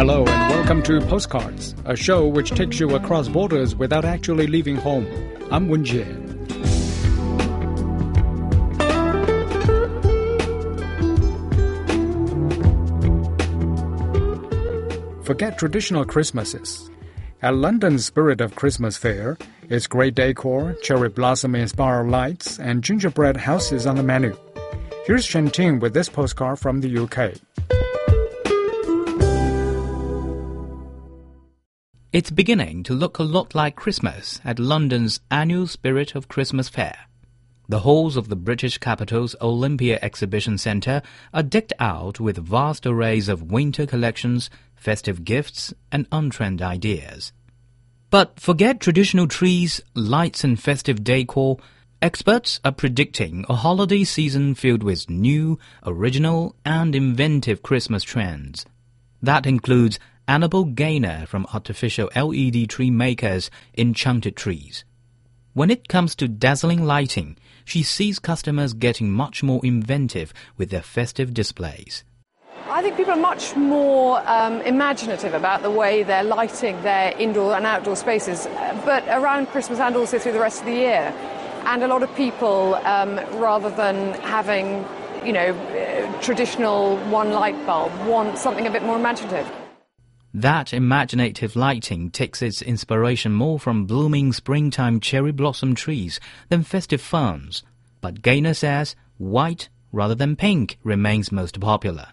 Hello and welcome to Postcards, a show which takes you across borders without actually leaving home. I'm Wen Jie. Forget traditional Christmases. At London's Spirit of Christmas Fair, it's great decor, cherry blossom inspired lights, and gingerbread houses on the menu. Here's Shanting with this postcard from the UK. It's beginning to look a lot like Christmas at London's annual Spirit of Christmas Fair. The halls of the British capital's Olympia Exhibition Centre are decked out with vast arrays of winter collections, festive gifts, and on-trend ideas. But forget traditional trees, lights, and festive decor. Experts are predicting a holiday season filled with new, original, and inventive Christmas trends. That includes Annabel Gaynor from artificial LED tree makers Enchanted Trees. When it comes to dazzling lighting, she sees customers getting much more inventive with their festive displays. I think people are much more um, imaginative about the way they're lighting their indoor and outdoor spaces, but around Christmas and also through the rest of the year. And a lot of people, um, rather than having, you know, traditional one light bulb, want something a bit more imaginative. That imaginative lighting takes its inspiration more from blooming springtime cherry blossom trees than festive ferns. But Gaynor says white rather than pink remains most popular.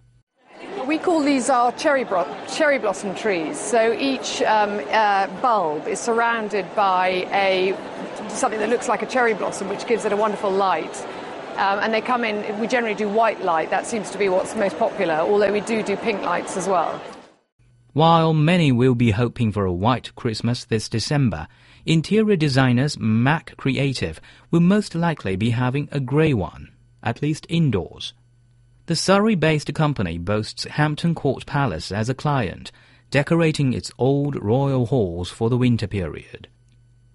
We call these our cherry, bro- cherry blossom trees. So each um, uh, bulb is surrounded by a something that looks like a cherry blossom, which gives it a wonderful light. Um, and they come in. We generally do white light. That seems to be what's most popular. Although we do do pink lights as well. While many will be hoping for a white Christmas this December, interior designers Mac Creative will most likely be having a grey one, at least indoors. The Surrey-based company boasts Hampton Court Palace as a client, decorating its old royal halls for the winter period.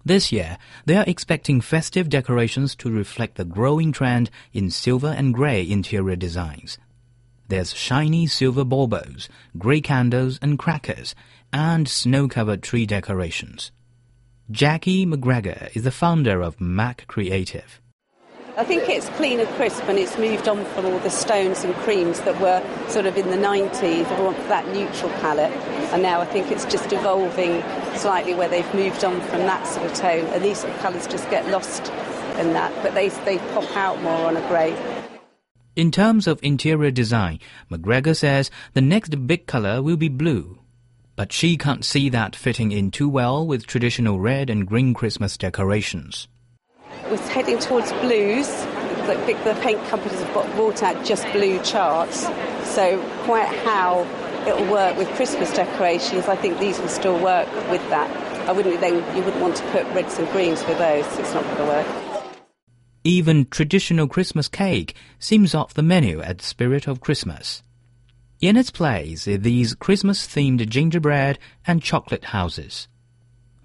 This year, they are expecting festive decorations to reflect the growing trend in silver and grey interior designs. There's shiny silver baubles, grey candles and crackers, and snow-covered tree decorations. Jackie McGregor is the founder of Mac Creative. I think it's clean and crisp and it's moved on from all the stones and creams that were sort of in the 90s, everyone for that neutral palette. And now I think it's just evolving slightly where they've moved on from that sort of tone. And these sort of colours just get lost in that, but they, they pop out more on a grey. In terms of interior design, McGregor says the next big color will be blue. But she can't see that fitting in too well with traditional red and green Christmas decorations. We're heading towards blues. The, the paint companies have brought out just blue charts. So quite how it'll work with Christmas decorations, I think these will still work with that. I wouldn't you wouldn't want to put reds and greens with those. It's not going to work. Even traditional Christmas cake seems off the menu at Spirit of Christmas. In its place these Christmas-themed gingerbread and chocolate houses.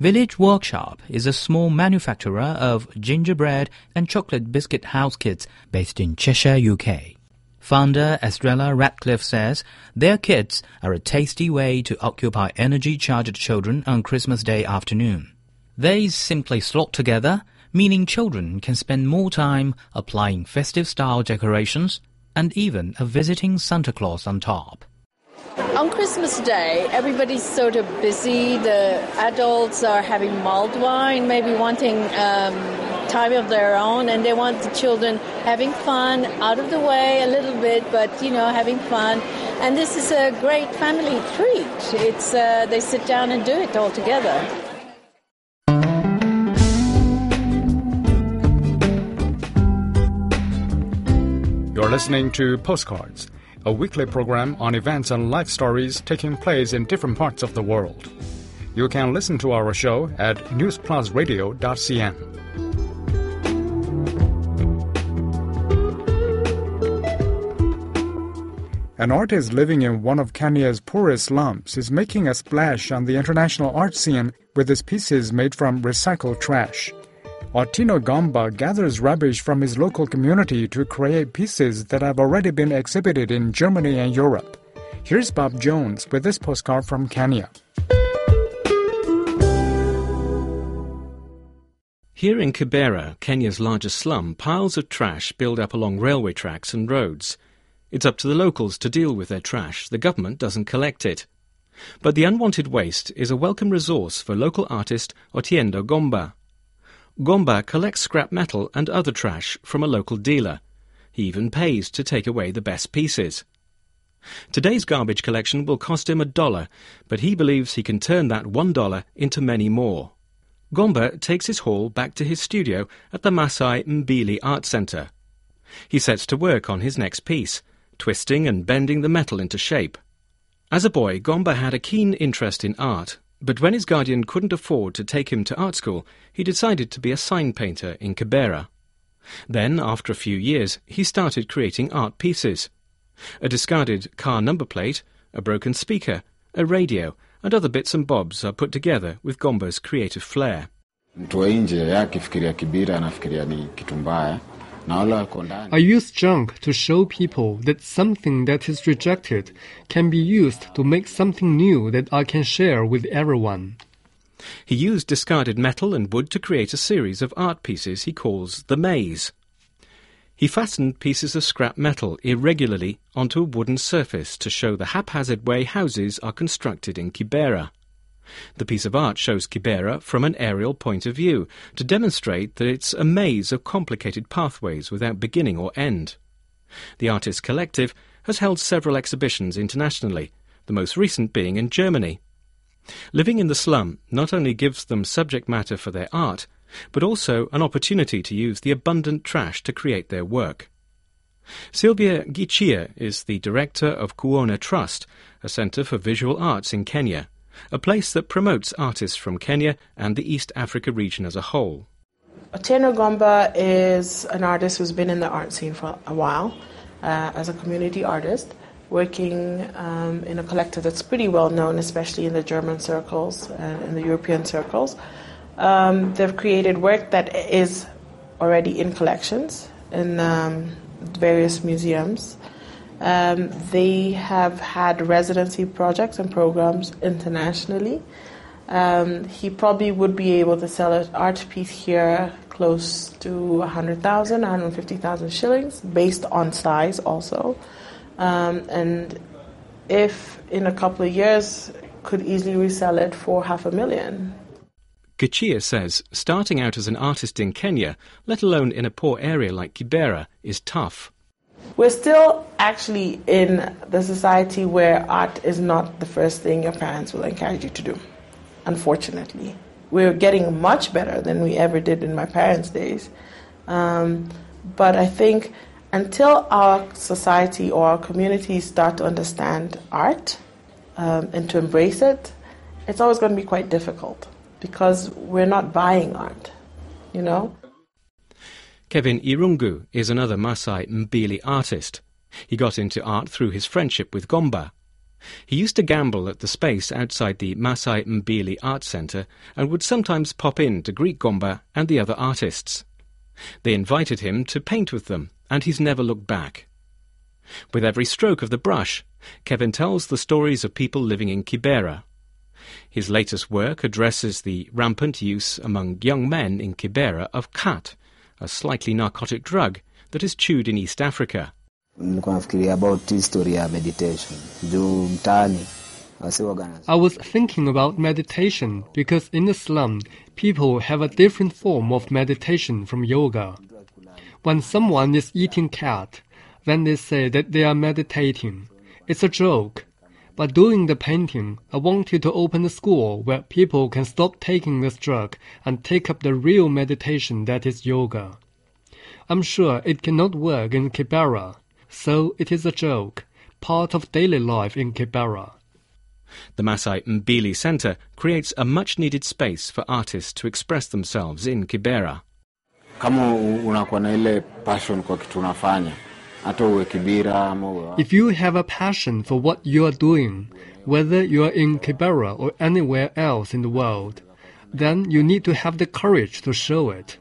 Village Workshop is a small manufacturer of gingerbread and chocolate biscuit house kits based in Cheshire, UK. Founder Estrella Ratcliffe says their kits are a tasty way to occupy energy-charged children on Christmas Day afternoon. They simply slot together, meaning children can spend more time applying festive-style decorations and even a visiting Santa Claus on top. On Christmas Day, everybody's sort of busy. The adults are having mulled wine, maybe wanting um, time of their own, and they want the children having fun, out of the way a little bit, but you know, having fun. And this is a great family treat. It's uh, they sit down and do it all together. You're listening to Postcards, a weekly program on events and life stories taking place in different parts of the world. You can listen to our show at newsplusradio.cn. An artist living in one of Kenya's poorest slums is making a splash on the international art scene with his pieces made from recycled trash. Otieno Gomba gathers rubbish from his local community to create pieces that have already been exhibited in Germany and Europe. Here's Bob Jones with this postcard from Kenya. Here in Kibera, Kenya's largest slum, piles of trash build up along railway tracks and roads. It's up to the locals to deal with their trash. The government doesn't collect it. But the unwanted waste is a welcome resource for local artist Otieno Gomba. Gomba collects scrap metal and other trash from a local dealer. He even pays to take away the best pieces. Today's garbage collection will cost him a dollar, but he believes he can turn that one dollar into many more. Gomba takes his haul back to his studio at the Masai Mbili Art Centre. He sets to work on his next piece, twisting and bending the metal into shape. As a boy, Gomba had a keen interest in art, but when his guardian couldn't afford to take him to art school, he decided to be a sign painter in Kibera. Then, after a few years, he started creating art pieces. A discarded car number plate, a broken speaker, a radio, and other bits and bobs are put together with Gomba's creative flair. Na wale wako ndani I use junk to show people that something that is rejected can be used to make something new that I can share with everyone. He used discarded metal and wood to create a series of art pieces he calls the maze. He fastened pieces of scrap metal irregularly onto a wooden surface to show the haphazard way houses are constructed in Kibera. The piece of art shows Kibera from an aerial point of view to demonstrate that it's a maze of complicated pathways without beginning or end. The Artists Collective has held several exhibitions internationally, the most recent being in Germany. Living in the slum not only gives them subject matter for their art, but also an opportunity to use the abundant trash to create their work. Sylvia Gichia is the director of Kuona Trust, a centre for visual arts in Kenya, a place that promotes artists from Kenya and the East Africa region as a whole. Otieno Gomba is an artist who's been in the art scene for a while uh, as a community artist, working um, in a collective that's pretty well known, especially in the German circles and in the European circles. Um, they've created work that is already in collections in um, various museums. Um, they have had residency projects and programs internationally. Um, he probably would be able to sell an art piece here close to 100,000, 150,000 shillings, based on size also. Um, and if in a couple of years, could easily resell it for half a million. Gichia says starting out as an artist in Kenya, let alone in a poor area like Kibera, is tough. We're still actually in the society where art is not the first thing your parents will encourage you to do, unfortunately. We're getting much better than we ever did in my parents' days. Um, but I think until our society or our communities start to understand art um, and to embrace it, it's always going to be quite difficult because we're not buying art, you know? Kevin Irungu is another Masai Mbili artist. He got into art through his friendship with Gomba. He used to gamble at the space outside the Masai Mbili Art Centre and would sometimes pop in to greet Gomba and the other artists. They invited him to paint with them, and he's never looked back. With every stroke of the brush, Kevin tells the stories of people living in Kibera. His latest work addresses the rampant use among young men in Kibera of khat, a slightly narcotic drug that is chewed in East Africa. about history ya meditation juu mtaani wasiwaga I was thinking about meditation because in the slum, people have a different form of meditation from yoga. When someone is eating khat, then they say that they are meditating. It's a joke. But doing the painting, I wanted to open a school where people can stop taking this drug and take up the real meditation that is yoga. I'm sure it cannot work in Kibera, so it is a joke, part of daily life in Kibera. The Masai Mbili Center creates a much needed space for artists to express themselves in Kibera. kama unakuwa na ile passion kwa kitu unafanya hata uwe Kibira ama uwe If you have a passion for what you are doing, whether you are in Kibera or anywhere else in the world, then you need to have the courage to show it.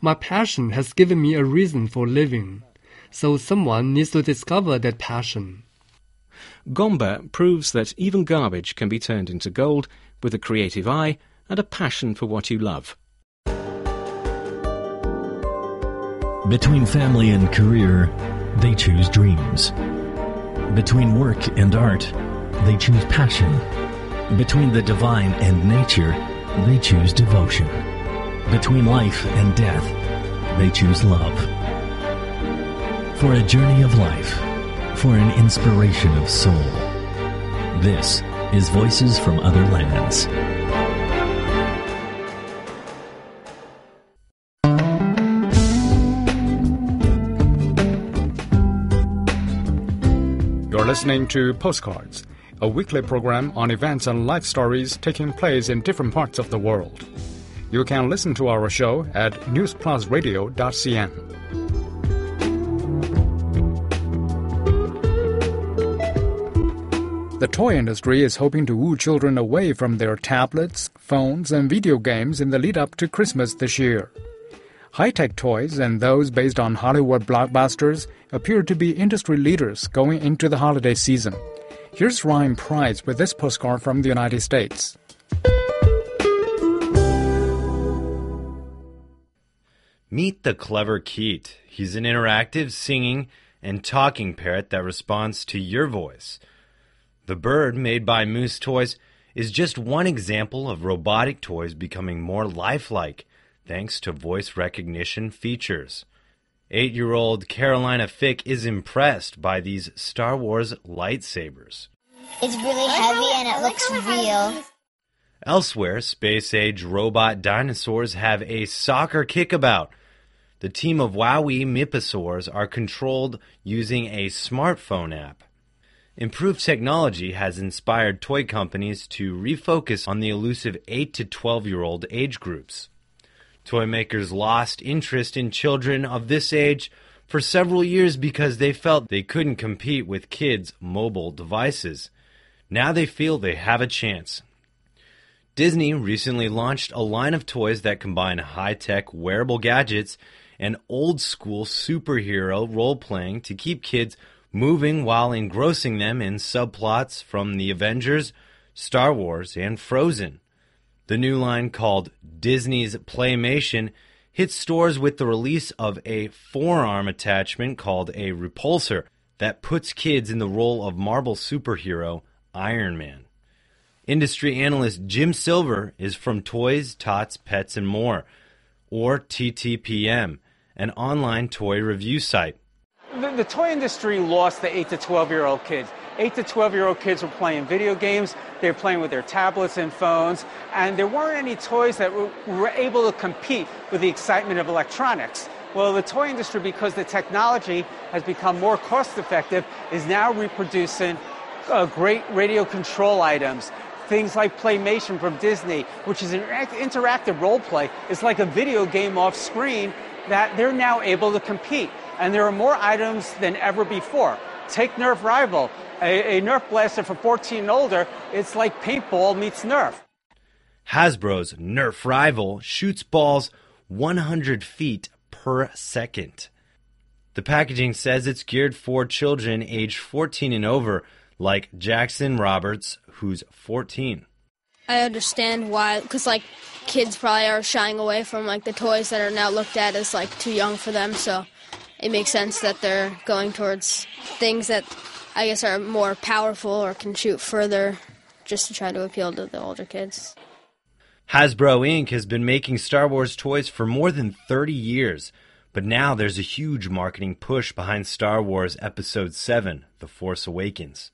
My passion has given me a reason for living, so someone needs to discover that passion. Gomba proves that even garbage can be turned into gold with a creative eye and a passion for what you love. Between family and career, they choose dreams. Between work and art, they choose passion. Between the divine and nature, they choose devotion. Between life and death, they choose love. For a journey of life, for an inspiration of soul. This is Voices from Other Lands. You're listening to Postcards, a weekly program on events and life stories taking place in different parts of the world. You can listen to our show at newsplusradio.cn. The toy industry is hoping to woo children away from their tablets, phones, and video games in the lead up to Christmas this year. High tech toys and those based on Hollywood blockbusters appear to be industry leaders going into the holiday season. Here's Ryan Price with this postcard from the United States. Meet the clever Keet. He's an interactive singing and talking parrot that responds to your voice. The bird, made by Moose Toys, is just one example of robotic toys becoming more lifelike thanks to voice recognition features. Eight year old Carolina Fick is impressed by these Star Wars lightsabers. It's really heavy and it looks real. Elsewhere, space age robot dinosaurs have a soccer kickabout. The team of WowWee Miposaurs are controlled using a smartphone app. Improved technology has inspired toy companies to refocus on the elusive 8 to 12 year old age groups. Toy makers lost interest in children of this age for several years because they felt they couldn't compete with kids' mobile devices. Now they feel they have a chance. Disney recently launched a line of toys that combine high tech wearable gadgets and old school superhero role playing to keep kids moving while engrossing them in subplots from the Avengers, Star Wars, and Frozen. The new line called Disney's Playmation hits stores with the release of a forearm attachment called a repulsor that puts kids in the role of Marvel superhero Iron Man. Industry analyst Jim Silver is from Toys, Tots, Pets, and More, or TTPM, an online toy review site. The, the toy industry lost the 8 to 12 year old kids. 8 to 12 year old kids were playing video games, they were playing with their tablets and phones, and there weren't any toys that were, able to compete with the excitement of electronics. Well, the toy industry, because the technology has become more cost effective, is now reproducing uh, great radio control items. Things like Playmation from Disney, which is an interactive role play. It's like a video game off screen that they're now able to compete. And there are more items than ever before. Take Nerf Rival, a, a Nerf blaster for 14 and older. It's like paintball meets Nerf. Hasbro's Nerf Rival shoots balls 100 feet per second. The packaging says it's geared for children aged 14 and over, like Jackson Roberts, who's 14. I understand why, because like kids probably are shying away from like the toys that are now looked at as like too young for them. So it makes sense that they're going towards things that I guess are more powerful or can shoot further, just to try to appeal to the older kids. Hasbro Inc. has been making Star Wars toys for more than 30 years, but now there's a huge marketing push behind Star Wars Episode 7 The Force Awakens.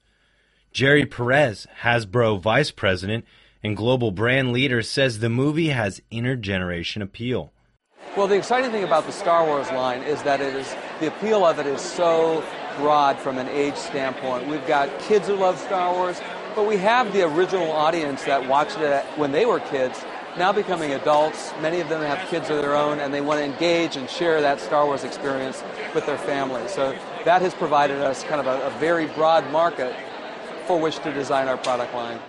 Jerry Perez, Hasbro vice president and global brand leader, says the movie has intergeneration appeal. Well, the exciting thing about the Star Wars line is that it is the appeal of it is so broad from an age standpoint. We've got kids who love Star Wars, but we have the original audience that watched it when they were kids, now becoming adults. Many of them have kids of their own, and they want to engage and share that Star Wars experience with their family. So that has provided us kind of a, a very broad market for which to design our product line.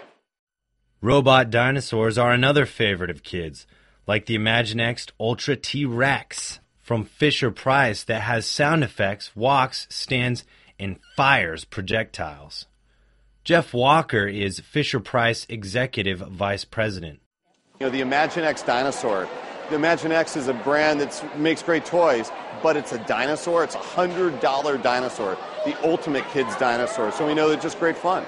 Robot dinosaurs are another favorite of kids, like the Imaginext Ultra T Rex from Fisher Price that has sound effects, walks, stands, and fires projectiles. Jeff Walker is Fisher Price Executive Vice President. You know, the Imaginext dinosaur. The Imaginext is a brand that makes great toys, but it's a dinosaur. It's a $100 dinosaur, the ultimate kid's dinosaur. So we know it's just great fun.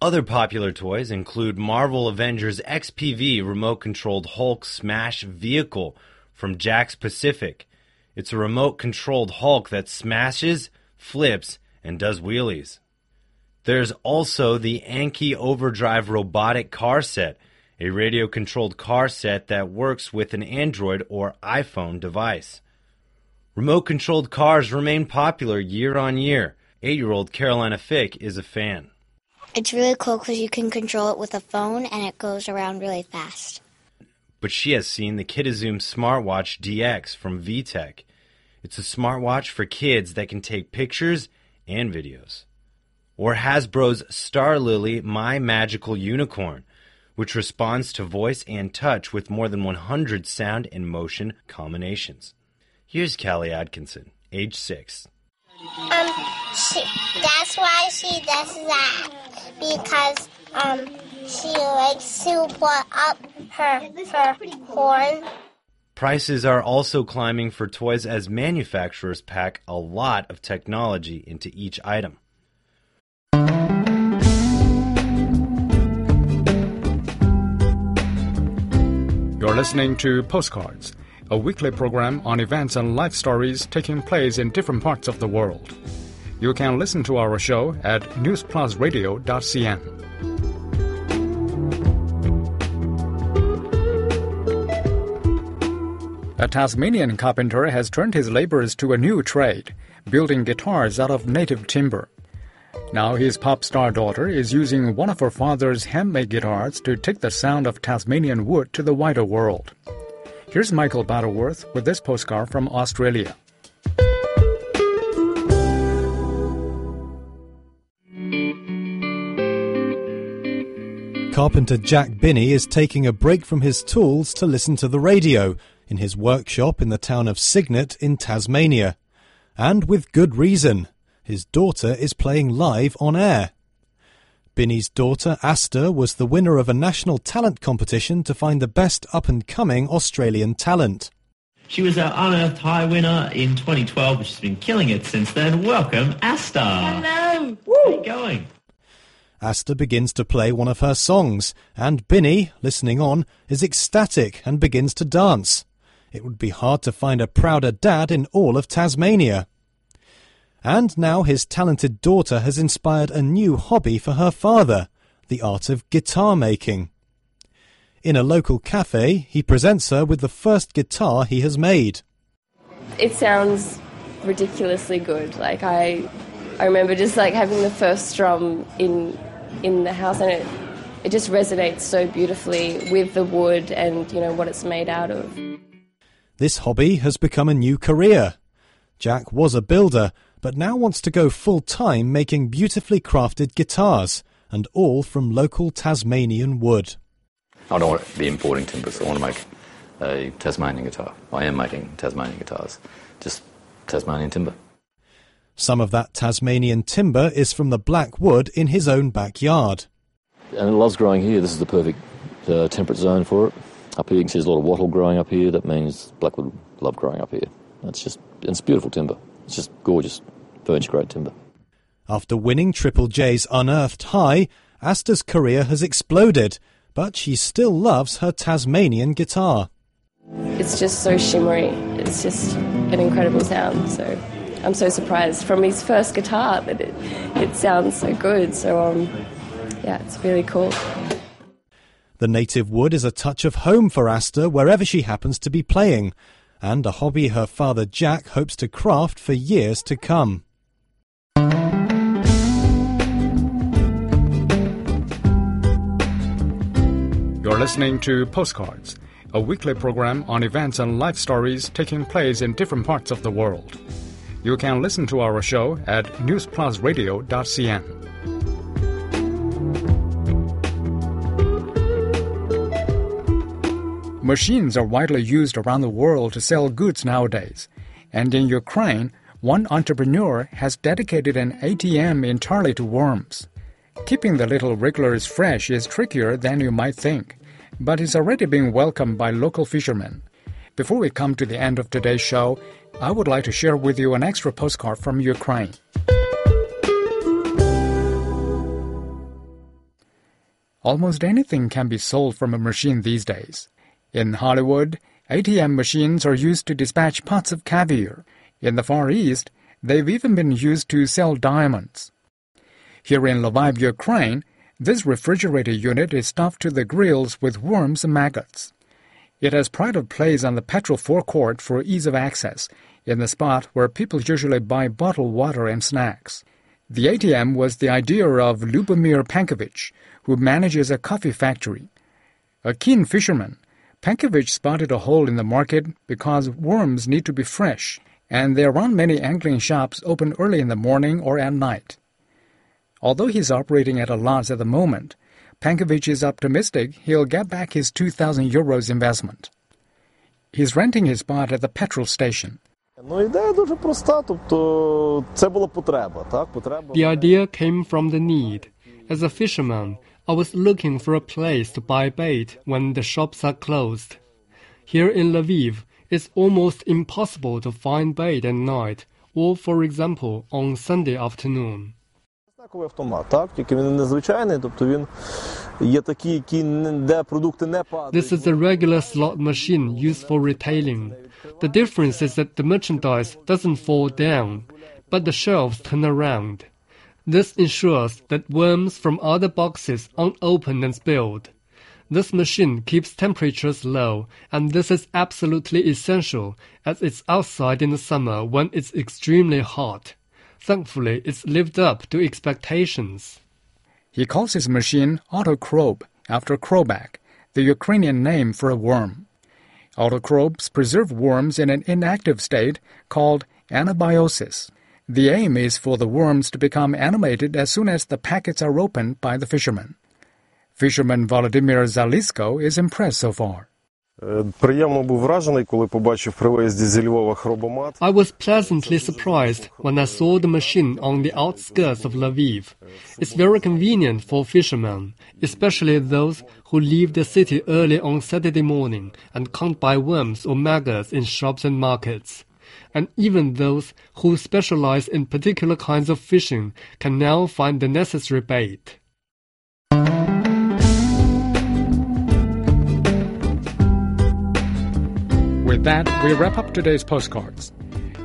Other popular toys include Marvel Avengers XPV remote controlled Hulk smash vehicle from Jakks Pacific. It's a remote controlled Hulk that smashes, flips, and does wheelies. There's also the Anki Overdrive robotic car set, a radio controlled car set that works with an Android or iPhone device. Remote controlled cars remain popular year on year. Eight year old Carolina Fick is a fan. It's really cool because you can control it with a phone and it goes around really fast. But she has seen the Kidizoom Smartwatch DX from VTech. It's a smartwatch for kids that can take pictures and videos. Or Hasbro's Star Lily My Magical Unicorn, which responds to voice and touch with more than 100 sound and motion combinations. Here's Callie Atkinson, age 6. Um, she, that's why she does that because um she likes to put up her her horn. Prices are also climbing for toys as manufacturers pack a lot of technology into each item. You're listening to Postcards, a weekly program on events and life stories taking place in different parts of the world. You can listen to our show at newsplusradio.cn. A Tasmanian carpenter has turned his labors to a new trade, building guitars out of native timber. Now his pop star daughter is using one of her father's handmade guitars to take the sound of Tasmanian wood to the wider world. Here's Michael Battleworth with this postcard from Australia. Carpenter Jack Binnie is taking a break from his tools to listen to the radio in his workshop in the town of Cygnet in Tasmania. And with good reason. His daughter is playing live on air. Binnie's daughter, Asta, was the winner of a national talent competition to find the best up and coming Australian talent. She was our Unearthed High winner in 2012, which has been killing it since then. Welcome, Asta. Hello. Woo. How you going? Asta begins to play one of her songs, and Binnie, listening on, is ecstatic and begins to dance. It would be hard to find a prouder dad in all of Tasmania. And now his talented daughter has inspired a new hobby for her father, the art of guitar making. In a local cafe, he presents her with the first guitar he has made. It sounds ridiculously good. Like I I remember just like having the first strum in in the house and it it just resonates so beautifully with the wood and you know what it's made out of. This hobby has become a new career. Jack was a builder, but now wants to go full time making beautifully crafted guitars, and all from local Tasmanian wood. I don't want to be importing timbers. I want to make a Tasmanian guitar. I am making Tasmanian guitars, just Tasmanian timber. Some of that Tasmanian timber is from the black wood in his own backyard. And it loves growing here. This is the perfect uh, temperate zone for it. Up here, you can see there's a lot of wattle growing up here. That means blackwood love growing up here. It's just it's beautiful timber. It's just gorgeous, furniture grade timber. After winning Triple J's Unearthed High, Asta's career has exploded, but she still loves her Tasmanian guitar. It's just so shimmery. It's just an incredible sound. So I'm so surprised from his first guitar that it, it sounds so good. So um, yeah, it's really cool. The native wood is a touch of home for Asta wherever she happens to be playing, and a hobby her father Jack hopes to craft for years to come. You're listening to Postcards, a weekly program on events and life stories taking place in different parts of the world. You can listen to our show at newsplusradio.cn. Machines are widely used around the world to sell goods nowadays, and in Ukraine, one entrepreneur has dedicated an ATM entirely to worms. Keeping the little wrigglers fresh is trickier than you might think, but it's already being welcomed by local fishermen. Before we come to the end of today's show, I would like to share with you an extra postcard from Ukraine. Almost anything can be sold from a machine these days. In Hollywood, ATM machines are used to dispatch pots of caviar. In the Far East, they've even been used to sell diamonds. Here in Lviv, Ukraine, this refrigerator unit is stuffed to the grills with worms and maggots. It has pride of place on the petrol forecourt for ease of access, in the spot where people usually buy bottled water and snacks. The ATM was the idea of Lubomir Pankovich, who manages a coffee factory. A keen fisherman, Pankovich spotted a hole in the market because worms need to be fresh, and there aren't many angling shops open early in the morning or at night. Although he's operating at a loss at the moment, Pankovich is optimistic he'll get back his 2,000 euros investment. He's renting his spot at the petrol station. The idea came from the need. As a fisherman, I was looking for a place to buy bait when the shops are closed. Here in Lviv, it's almost impossible to find bait at night, or, for example, on Sunday afternoon. This is a regular slot machine used for retailing. The difference is that the merchandise doesn't fall down, but the shelves turn around. This ensures that worms from other boxes aren't opened and spilled. This machine keeps temperatures low, and this is absolutely essential as it's outside in the summer when it's extremely hot. Thankfully, it's lived up to expectations. He calls his machine Autocrobe after Krobak, the Ukrainian name for a worm. Autocrobes preserve worms in an inactive state called anabiosis. The aim is for the worms to become animated as soon as the packets are opened by the fishermen. Fisherman Volodymyr Zalisko is impressed so far. I was pleasantly surprised when I saw the machine on the outskirts of Lviv. It's very convenient for fishermen, especially those who leave the city early on Saturday morning and can't buy worms or maggots in shops and markets and even those who specialize in particular kinds of fishing can now find the necessary bait. With that, we wrap up today's postcards.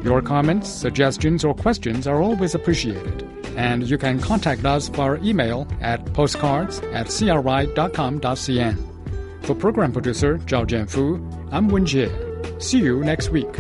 Your comments, suggestions, or questions are always appreciated, and you can contact us via email at postcards at cri.com.cn. For program producer Zhao Jianfu, I'm Wen Jie. See you next week.